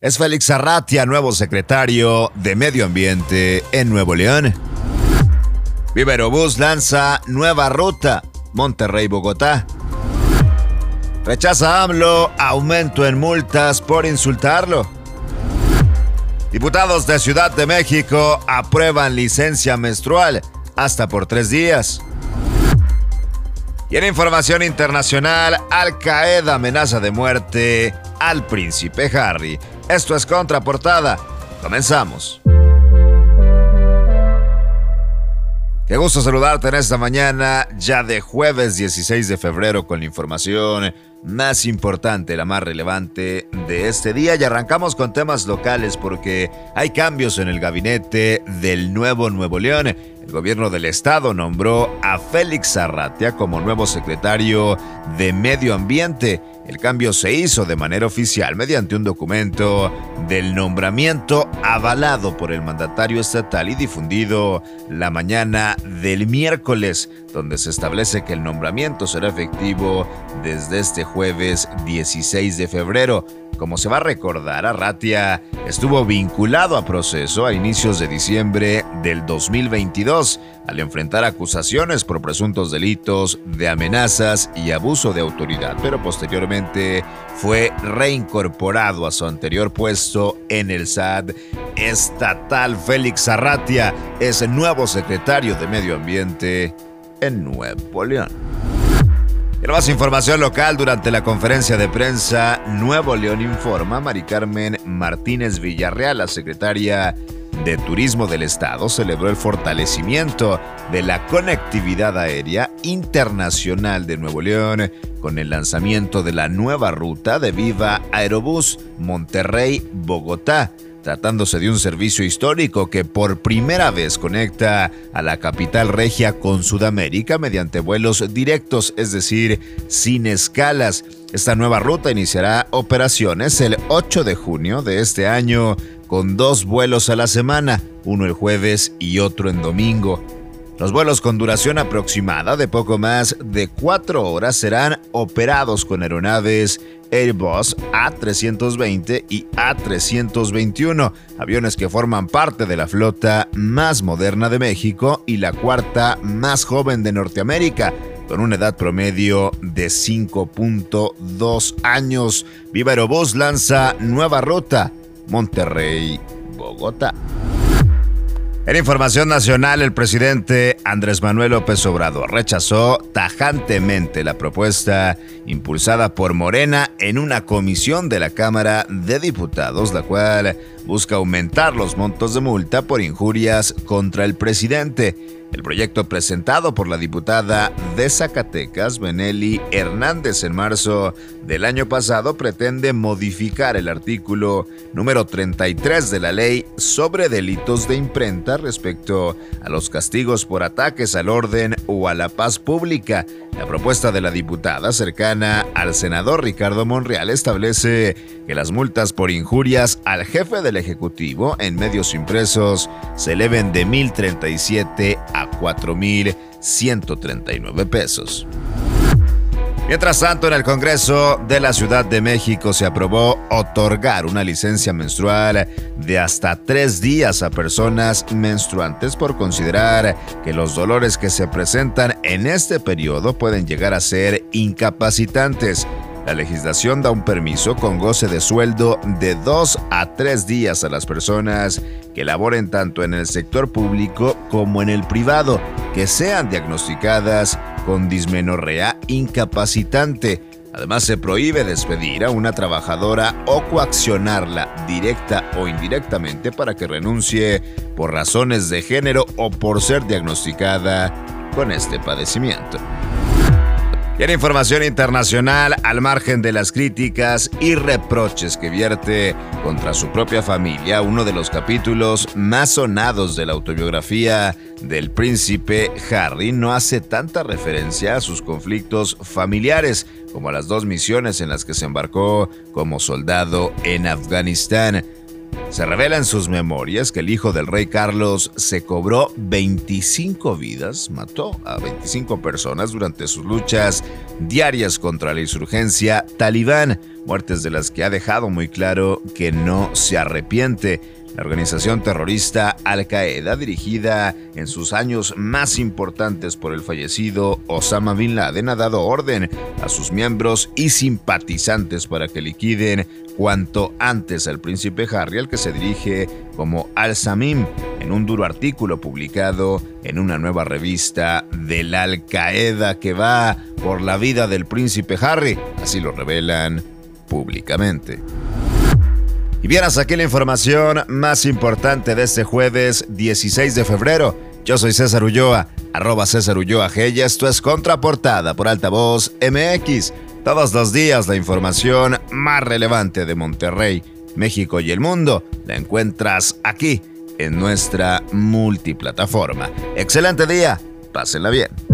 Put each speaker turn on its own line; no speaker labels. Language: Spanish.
Es Félix Arratia, nuevo secretario de Medio Ambiente en Nuevo León. Viva Aerobús lanza nueva ruta, Monterrey-Bogotá. Rechaza AMLO aumento en multas por insultarlo. Diputados de Ciudad de México aprueban licencia menstrual hasta por tres días. Y en información internacional, Al Qaeda amenaza de muerte al príncipe Harry. Esto es Contraportada. Comenzamos. Qué gusto saludarte en esta mañana, ya de jueves 16 de febrero, con la información más importante, la más relevante de este día. Y arrancamos con temas locales porque hay cambios en el gabinete del nuevo Nuevo León. El gobierno del estado nombró a Félix Arratia como nuevo secretario de Medio Ambiente. El cambio se hizo de manera oficial mediante un documento del nombramiento avalado por el mandatario estatal y difundido la mañana del miércoles, donde se establece que el nombramiento será efectivo desde este jueves 16 de febrero. Como se va a recordar, Arratia estuvo vinculado a proceso a inicios de diciembre del 2022 al enfrentar acusaciones por presuntos delitos de amenazas y abuso de autoridad, pero posteriormente fue reincorporado a su anterior puesto en el SAD estatal. Félix Arratia es el nuevo secretario de Medio Ambiente en Nuevo León. Y más información local durante la conferencia de prensa Nuevo León Informa, Mari Carmen Martínez Villarreal, la secretaria de Turismo del Estado, celebró el fortalecimiento de la conectividad aérea internacional de Nuevo León con el lanzamiento de la nueva ruta de Viva Aerobús Monterrey-Bogotá tratándose de un servicio histórico que por primera vez conecta a la capital regia con Sudamérica mediante vuelos directos, es decir, sin escalas. Esta nueva ruta iniciará operaciones el 8 de junio de este año con dos vuelos a la semana, uno el jueves y otro en domingo. Los vuelos con duración aproximada de poco más de cuatro horas serán operados con aeronaves Airbus A320 y A321, aviones que forman parte de la flota más moderna de México y la cuarta más joven de Norteamérica, con una edad promedio de 5.2 años. Viva Aerobús lanza nueva ruta, Monterrey-Bogotá. En información nacional, el presidente Andrés Manuel López Obrador rechazó tajantemente la propuesta impulsada por Morena en una comisión de la Cámara de Diputados, la cual busca aumentar los montos de multa por injurias contra el presidente. El proyecto presentado por la diputada de Zacatecas, Benelli Hernández, en marzo del año pasado pretende modificar el artículo número 33 de la ley sobre delitos de imprenta respecto a los castigos por ataques al orden o a la paz pública. La propuesta de la diputada cercana al senador Ricardo Monreal establece que las multas por injurias al jefe del Ejecutivo en medios impresos se eleven de 1.037 a 4.139 pesos. Mientras tanto, en el Congreso de la Ciudad de México se aprobó otorgar una licencia menstrual de hasta tres días a personas menstruantes por considerar que los dolores que se presentan en este periodo pueden llegar a ser incapacitantes. La legislación da un permiso con goce de sueldo de dos a tres días a las personas que laboren tanto en el sector público como en el privado, que sean diagnosticadas con dismenorrea incapacitante. Además, se prohíbe despedir a una trabajadora o coaccionarla directa o indirectamente para que renuncie por razones de género o por ser diagnosticada con este padecimiento. Y en información internacional, al margen de las críticas y reproches que vierte contra su propia familia, uno de los capítulos más sonados de la autobiografía del príncipe Harry no hace tanta referencia a sus conflictos familiares como a las dos misiones en las que se embarcó como soldado en Afganistán. Se revela en sus memorias que el hijo del rey Carlos se cobró 25 vidas, mató a 25 personas durante sus luchas diarias contra la insurgencia talibán, muertes de las que ha dejado muy claro que no se arrepiente. La organización terrorista Al-Qaeda, dirigida en sus años más importantes por el fallecido Osama Bin Laden, ha dado orden a sus miembros y simpatizantes para que liquiden cuanto antes al príncipe Harry, al que se dirige como Al-Samim, en un duro artículo publicado en una nueva revista de la Al-Qaeda que va por la vida del príncipe Harry, así lo revelan públicamente. Y vieras aquí la información más importante de este jueves 16 de febrero. Yo soy César Ulloa, arroba César Ulloa G esto es Contraportada por Altavoz MX. Todos los días la información más relevante de Monterrey, México y el mundo la encuentras aquí en nuestra multiplataforma. Excelente día, pásenla bien.